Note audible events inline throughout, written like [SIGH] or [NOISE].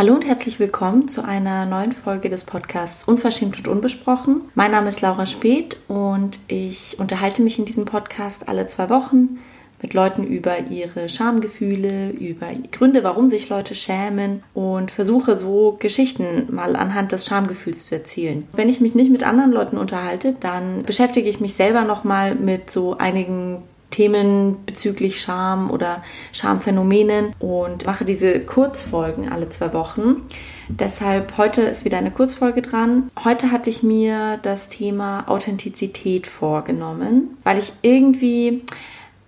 Hallo und herzlich willkommen zu einer neuen Folge des Podcasts Unverschämt und Unbesprochen. Mein Name ist Laura Speth und ich unterhalte mich in diesem Podcast alle zwei Wochen mit Leuten über ihre Schamgefühle, über Gründe, warum sich Leute schämen und versuche so Geschichten mal anhand des Schamgefühls zu erzählen. Wenn ich mich nicht mit anderen Leuten unterhalte, dann beschäftige ich mich selber nochmal mit so einigen Themen bezüglich Scham oder Schamphänomenen und mache diese Kurzfolgen alle zwei Wochen. Deshalb heute ist wieder eine Kurzfolge dran. Heute hatte ich mir das Thema Authentizität vorgenommen, weil ich irgendwie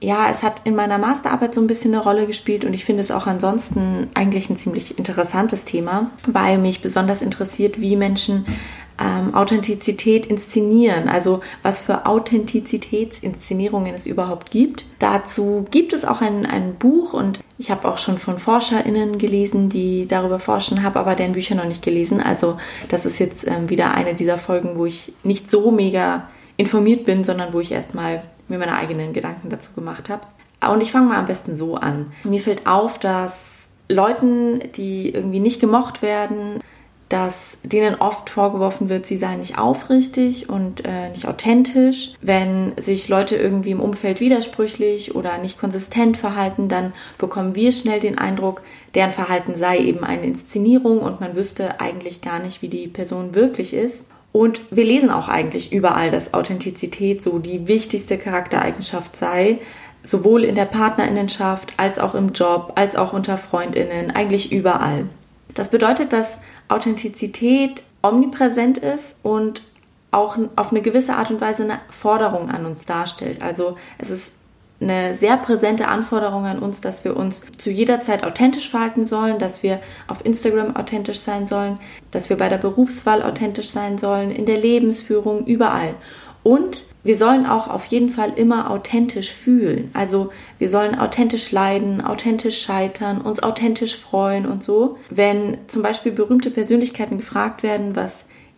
ja, es hat in meiner Masterarbeit so ein bisschen eine Rolle gespielt und ich finde es auch ansonsten eigentlich ein ziemlich interessantes Thema, weil mich besonders interessiert, wie Menschen ähm, Authentizität inszenieren, also was für Authentizitätsinszenierungen es überhaupt gibt. Dazu gibt es auch ein, ein Buch und ich habe auch schon von ForscherInnen gelesen, die darüber forschen, habe aber deren Bücher noch nicht gelesen. Also das ist jetzt ähm, wieder eine dieser Folgen, wo ich nicht so mega informiert bin, sondern wo ich erstmal mir meine eigenen Gedanken dazu gemacht habe. Und ich fange mal am besten so an. Mir fällt auf, dass Leuten, die irgendwie nicht gemocht werden, dass denen oft vorgeworfen wird, sie seien nicht aufrichtig und äh, nicht authentisch. Wenn sich Leute irgendwie im Umfeld widersprüchlich oder nicht konsistent verhalten, dann bekommen wir schnell den Eindruck, deren Verhalten sei eben eine Inszenierung und man wüsste eigentlich gar nicht, wie die Person wirklich ist. Und wir lesen auch eigentlich überall, dass Authentizität so die wichtigste Charaktereigenschaft sei, sowohl in der Partnerinnenschaft als auch im Job, als auch unter Freundinnen, eigentlich überall. Das bedeutet, dass Authentizität omnipräsent ist und auch auf eine gewisse Art und Weise eine Forderung an uns darstellt. Also es ist eine sehr präsente Anforderung an uns, dass wir uns zu jeder Zeit authentisch verhalten sollen, dass wir auf Instagram authentisch sein sollen, dass wir bei der Berufswahl authentisch sein sollen, in der Lebensführung, überall. Und wir sollen auch auf jeden Fall immer authentisch fühlen. Also wir sollen authentisch leiden, authentisch scheitern, uns authentisch freuen und so. Wenn zum Beispiel berühmte Persönlichkeiten gefragt werden, was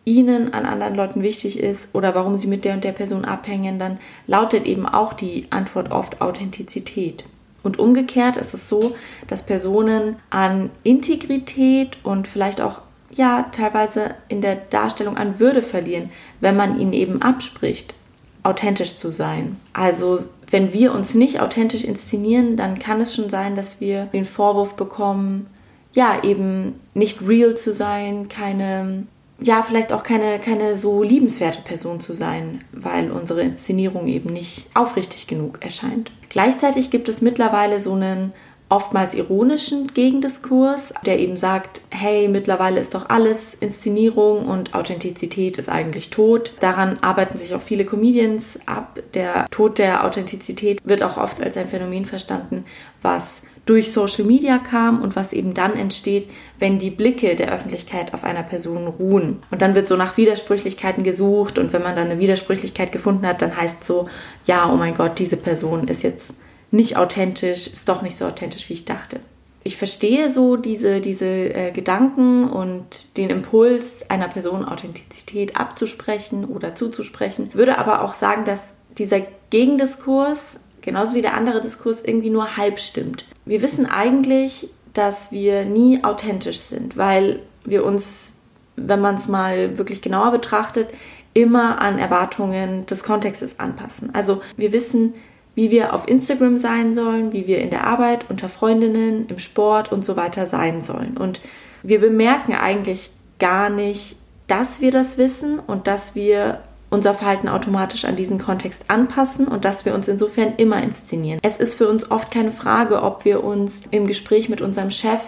ihnen an anderen Leuten wichtig ist oder warum sie mit der und der Person abhängen, dann lautet eben auch die Antwort oft Authentizität. Und umgekehrt ist es so, dass Personen an Integrität und vielleicht auch ja teilweise in der Darstellung an Würde verlieren, wenn man ihnen eben abspricht, authentisch zu sein. Also wenn wir uns nicht authentisch inszenieren, dann kann es schon sein, dass wir den Vorwurf bekommen, ja, eben nicht real zu sein, keine, ja, vielleicht auch keine, keine so liebenswerte Person zu sein, weil unsere Inszenierung eben nicht aufrichtig genug erscheint. Gleichzeitig gibt es mittlerweile so einen oftmals ironischen Gegendiskurs, der eben sagt, hey, mittlerweile ist doch alles Inszenierung und Authentizität ist eigentlich tot. Daran arbeiten sich auch viele Comedians ab. Der Tod der Authentizität wird auch oft als ein Phänomen verstanden, was durch Social Media kam und was eben dann entsteht, wenn die Blicke der Öffentlichkeit auf einer Person ruhen. Und dann wird so nach Widersprüchlichkeiten gesucht und wenn man dann eine Widersprüchlichkeit gefunden hat, dann heißt so, ja, oh mein Gott, diese Person ist jetzt nicht authentisch, ist doch nicht so authentisch, wie ich dachte. Ich verstehe so diese, diese äh, Gedanken und den Impuls, einer Person Authentizität abzusprechen oder zuzusprechen, würde aber auch sagen, dass dieser Gegendiskurs, genauso wie der andere Diskurs, irgendwie nur halb stimmt. Wir wissen eigentlich, dass wir nie authentisch sind, weil wir uns, wenn man es mal wirklich genauer betrachtet, immer an Erwartungen des Kontextes anpassen. Also wir wissen, wie wir auf Instagram sein sollen, wie wir in der Arbeit, unter Freundinnen, im Sport und so weiter sein sollen. Und wir bemerken eigentlich gar nicht, dass wir das wissen und dass wir unser Verhalten automatisch an diesen Kontext anpassen und dass wir uns insofern immer inszenieren. Es ist für uns oft keine Frage, ob wir uns im Gespräch mit unserem Chef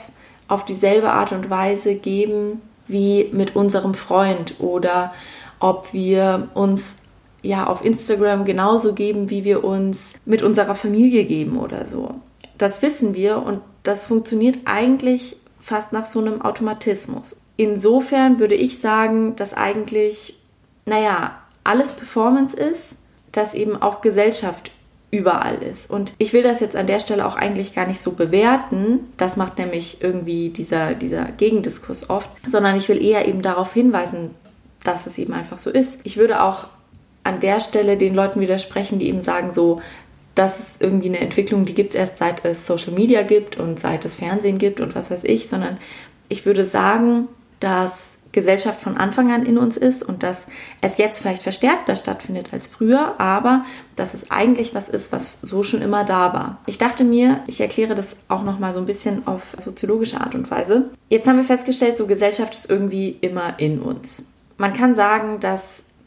auf dieselbe Art und Weise geben wie mit unserem Freund oder ob wir uns ja auf Instagram genauso geben, wie wir uns mit unserer Familie geben oder so. Das wissen wir und das funktioniert eigentlich fast nach so einem Automatismus. Insofern würde ich sagen, dass eigentlich, naja, alles Performance ist, dass eben auch Gesellschaft überall ist. Und ich will das jetzt an der Stelle auch eigentlich gar nicht so bewerten, das macht nämlich irgendwie dieser, dieser Gegendiskurs oft, sondern ich will eher eben darauf hinweisen, dass es eben einfach so ist. Ich würde auch an der Stelle den Leuten widersprechen, die eben sagen, so, das ist irgendwie eine Entwicklung, die gibt es erst seit es Social Media gibt und seit es Fernsehen gibt und was weiß ich, sondern Ich würde sagen, dass Gesellschaft von Anfang an in uns ist und dass es jetzt vielleicht verstärkter stattfindet als früher, aber dass es eigentlich was ist, was so schon immer da war. Ich dachte mir, ich erkläre das auch noch mal so ein bisschen auf soziologische Art und Weise. Jetzt haben wir festgestellt, so Gesellschaft ist irgendwie immer in uns. Man kann sagen, dass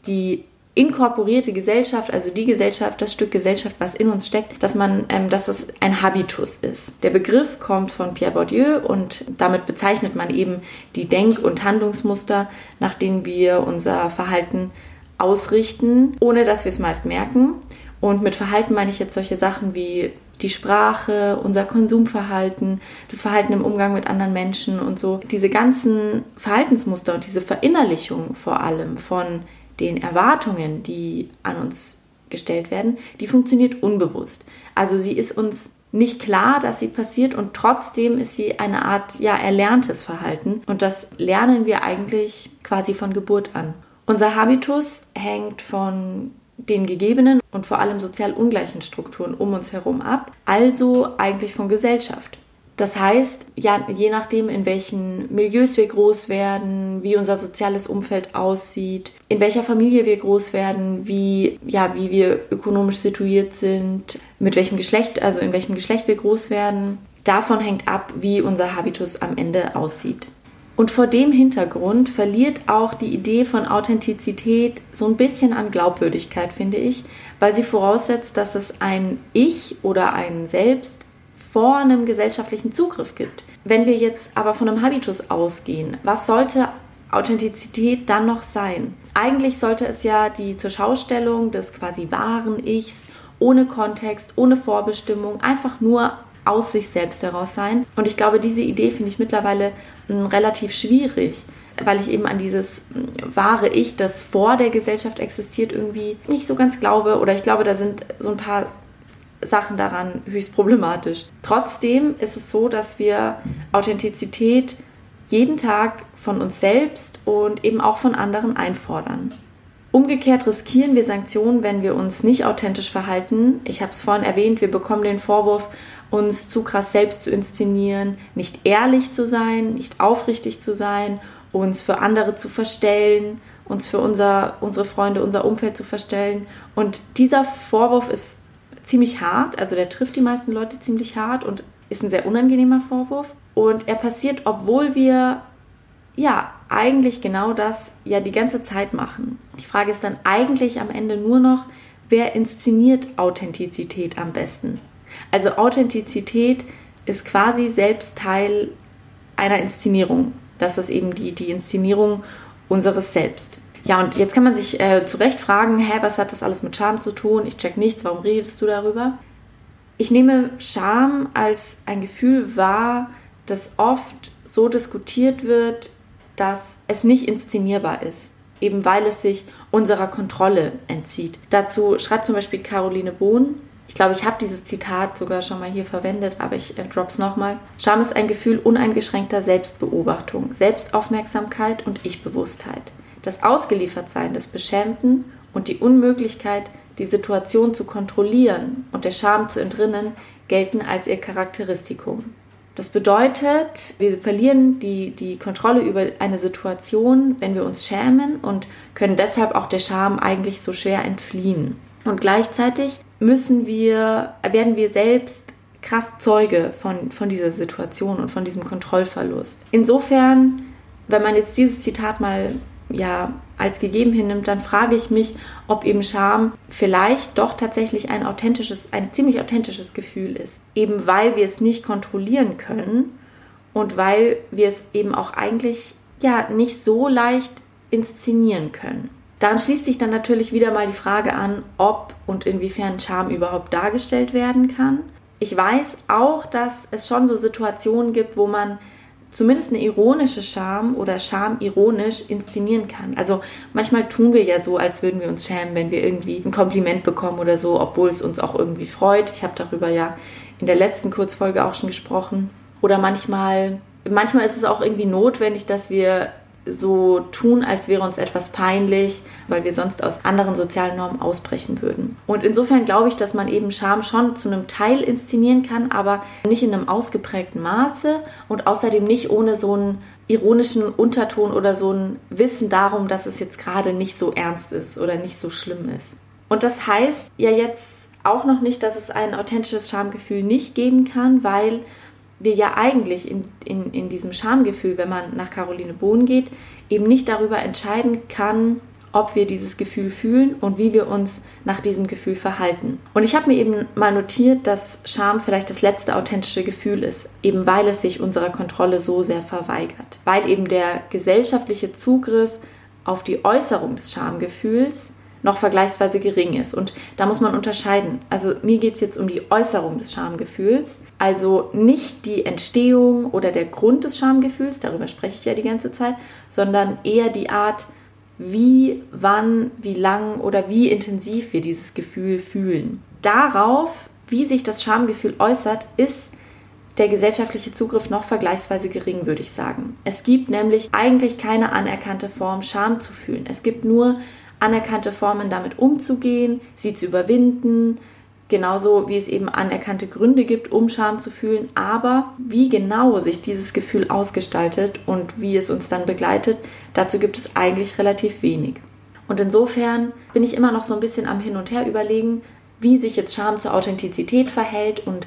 die inkorporierte Gesellschaft, also die Gesellschaft, das Stück Gesellschaft, was in uns steckt, dass man, ähm, dass es ein Habitus ist. Der Begriff kommt von Pierre Bourdieu und damit bezeichnet man eben die Denk- und Handlungsmuster, nach denen wir unser Verhalten ausrichten, ohne dass wir es meist merken. Und mit Verhalten meine ich jetzt solche Sachen wie die Sprache, unser Konsumverhalten, das Verhalten im Umgang mit anderen Menschen und so. Diese ganzen Verhaltensmuster und diese Verinnerlichung vor allem von den Erwartungen, die an uns gestellt werden, die funktioniert unbewusst. Also sie ist uns nicht klar, dass sie passiert und trotzdem ist sie eine Art ja erlerntes Verhalten und das lernen wir eigentlich quasi von Geburt an. Unser Habitus hängt von den gegebenen und vor allem sozial ungleichen Strukturen um uns herum ab, also eigentlich von Gesellschaft. Das heißt, ja, je nachdem, in welchen Milieus wir groß werden, wie unser soziales Umfeld aussieht, in welcher Familie wir groß werden, wie, ja, wie wir ökonomisch situiert sind, mit welchem Geschlecht, also in welchem Geschlecht wir groß werden, davon hängt ab, wie unser Habitus am Ende aussieht. Und vor dem Hintergrund verliert auch die Idee von Authentizität so ein bisschen an Glaubwürdigkeit, finde ich, weil sie voraussetzt, dass es ein Ich oder ein Selbst vor einem gesellschaftlichen Zugriff gibt. Wenn wir jetzt aber von einem Habitus ausgehen, was sollte Authentizität dann noch sein? Eigentlich sollte es ja die Zurschaustellung des quasi wahren Ichs ohne Kontext, ohne Vorbestimmung, einfach nur aus sich selbst heraus sein. Und ich glaube, diese Idee finde ich mittlerweile hm, relativ schwierig, weil ich eben an dieses hm, wahre Ich, das vor der Gesellschaft existiert, irgendwie nicht so ganz glaube. Oder ich glaube, da sind so ein paar Sachen daran höchst problematisch. Trotzdem ist es so, dass wir Authentizität jeden Tag von uns selbst und eben auch von anderen einfordern. Umgekehrt riskieren wir Sanktionen, wenn wir uns nicht authentisch verhalten. Ich habe es vorhin erwähnt, wir bekommen den Vorwurf, uns zu krass selbst zu inszenieren, nicht ehrlich zu sein, nicht aufrichtig zu sein, uns für andere zu verstellen, uns für unser, unsere Freunde, unser Umfeld zu verstellen. Und dieser Vorwurf ist ziemlich hart, also der trifft die meisten Leute ziemlich hart und ist ein sehr unangenehmer Vorwurf. Und er passiert, obwohl wir ja eigentlich genau das ja die ganze Zeit machen. Die Frage ist dann eigentlich am Ende nur noch, wer inszeniert Authentizität am besten? Also Authentizität ist quasi selbst Teil einer Inszenierung. Das ist eben die, die Inszenierung unseres Selbst. Ja, und jetzt kann man sich äh, zu Recht fragen, hä, was hat das alles mit Scham zu tun? Ich check nichts, warum redest du darüber? Ich nehme Scham als ein Gefühl wahr, das oft so diskutiert wird, dass es nicht inszenierbar ist, eben weil es sich unserer Kontrolle entzieht. Dazu schreibt zum Beispiel Caroline Bohn, ich glaube, ich habe dieses Zitat sogar schon mal hier verwendet, aber ich äh, drop's nochmal. Scham ist ein Gefühl uneingeschränkter Selbstbeobachtung, Selbstaufmerksamkeit und Ich-Bewusstheit. Das Ausgeliefertsein des Beschämten und die Unmöglichkeit, die Situation zu kontrollieren und der Scham zu entrinnen, gelten als ihr Charakteristikum. Das bedeutet, wir verlieren die, die Kontrolle über eine Situation, wenn wir uns schämen und können deshalb auch der Scham eigentlich so schwer entfliehen. Und gleichzeitig müssen wir, werden wir selbst krass Zeuge von, von dieser Situation und von diesem Kontrollverlust. Insofern, wenn man jetzt dieses Zitat mal ja als gegeben hinnimmt, dann frage ich mich, ob eben Scham vielleicht doch tatsächlich ein authentisches, ein ziemlich authentisches Gefühl ist. Eben weil wir es nicht kontrollieren können und weil wir es eben auch eigentlich ja nicht so leicht inszenieren können. Daran schließt sich dann natürlich wieder mal die Frage an, ob und inwiefern Scham überhaupt dargestellt werden kann. Ich weiß auch, dass es schon so Situationen gibt, wo man zumindest eine ironische Scham oder Scham ironisch inszenieren kann. Also manchmal tun wir ja so, als würden wir uns schämen, wenn wir irgendwie ein Kompliment bekommen oder so, obwohl es uns auch irgendwie freut. Ich habe darüber ja in der letzten Kurzfolge auch schon gesprochen. Oder manchmal, manchmal ist es auch irgendwie notwendig, dass wir so tun, als wäre uns etwas peinlich, weil wir sonst aus anderen sozialen Normen ausbrechen würden. Und insofern glaube ich, dass man eben Scham schon zu einem Teil inszenieren kann, aber nicht in einem ausgeprägten Maße und außerdem nicht ohne so einen ironischen Unterton oder so ein Wissen darum, dass es jetzt gerade nicht so ernst ist oder nicht so schlimm ist. Und das heißt ja jetzt auch noch nicht, dass es ein authentisches Schamgefühl nicht geben kann, weil wir ja eigentlich in, in, in diesem Schamgefühl, wenn man nach Caroline Bohn geht, eben nicht darüber entscheiden kann, ob wir dieses Gefühl fühlen und wie wir uns nach diesem Gefühl verhalten. Und ich habe mir eben mal notiert, dass Scham vielleicht das letzte authentische Gefühl ist, eben weil es sich unserer Kontrolle so sehr verweigert. Weil eben der gesellschaftliche Zugriff auf die Äußerung des Schamgefühls noch vergleichsweise gering ist. Und da muss man unterscheiden. Also mir geht es jetzt um die Äußerung des Schamgefühls. Also nicht die Entstehung oder der Grund des Schamgefühls, darüber spreche ich ja die ganze Zeit, sondern eher die Art, wie, wann, wie lang oder wie intensiv wir dieses Gefühl fühlen. Darauf, wie sich das Schamgefühl äußert, ist der gesellschaftliche Zugriff noch vergleichsweise gering, würde ich sagen. Es gibt nämlich eigentlich keine anerkannte Form, Scham zu fühlen. Es gibt nur anerkannte Formen, damit umzugehen, sie zu überwinden, genauso wie es eben anerkannte Gründe gibt, um Scham zu fühlen. Aber wie genau sich dieses Gefühl ausgestaltet und wie es uns dann begleitet, dazu gibt es eigentlich relativ wenig. Und insofern bin ich immer noch so ein bisschen am Hin und Her überlegen, wie sich jetzt Scham zur Authentizität verhält und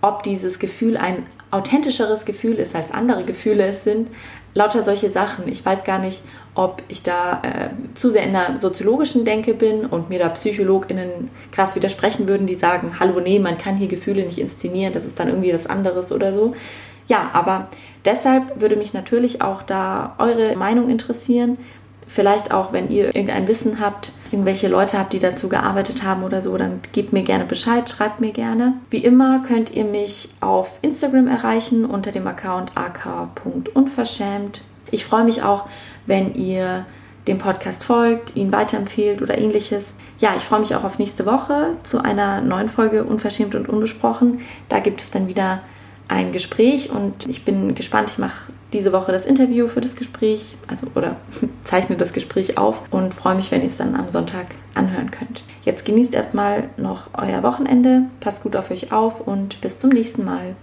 ob dieses Gefühl ein authentischeres Gefühl ist, als andere Gefühle es sind. Lauter solche Sachen. Ich weiß gar nicht, ob ich da äh, zu sehr in der soziologischen Denke bin und mir da PsychologInnen krass widersprechen würden, die sagen, hallo, nee, man kann hier Gefühle nicht inszenieren, das ist dann irgendwie was anderes oder so. Ja, aber deshalb würde mich natürlich auch da eure Meinung interessieren. Vielleicht auch, wenn ihr irgendein Wissen habt, irgendwelche Leute habt, die dazu gearbeitet haben oder so, dann gebt mir gerne Bescheid, schreibt mir gerne. Wie immer könnt ihr mich auf Instagram erreichen unter dem Account ak.unverschämt. Ich freue mich auch, wenn ihr dem Podcast folgt, ihn weiterempfehlt oder ähnliches. Ja, ich freue mich auch auf nächste Woche zu einer neuen Folge Unverschämt und Unbesprochen. Da gibt es dann wieder ein Gespräch und ich bin gespannt. Ich mache diese Woche das Interview für das Gespräch, also oder [LAUGHS] zeichne das Gespräch auf und freue mich, wenn ihr es dann am Sonntag anhören könnt. Jetzt genießt erstmal noch euer Wochenende, passt gut auf euch auf und bis zum nächsten Mal.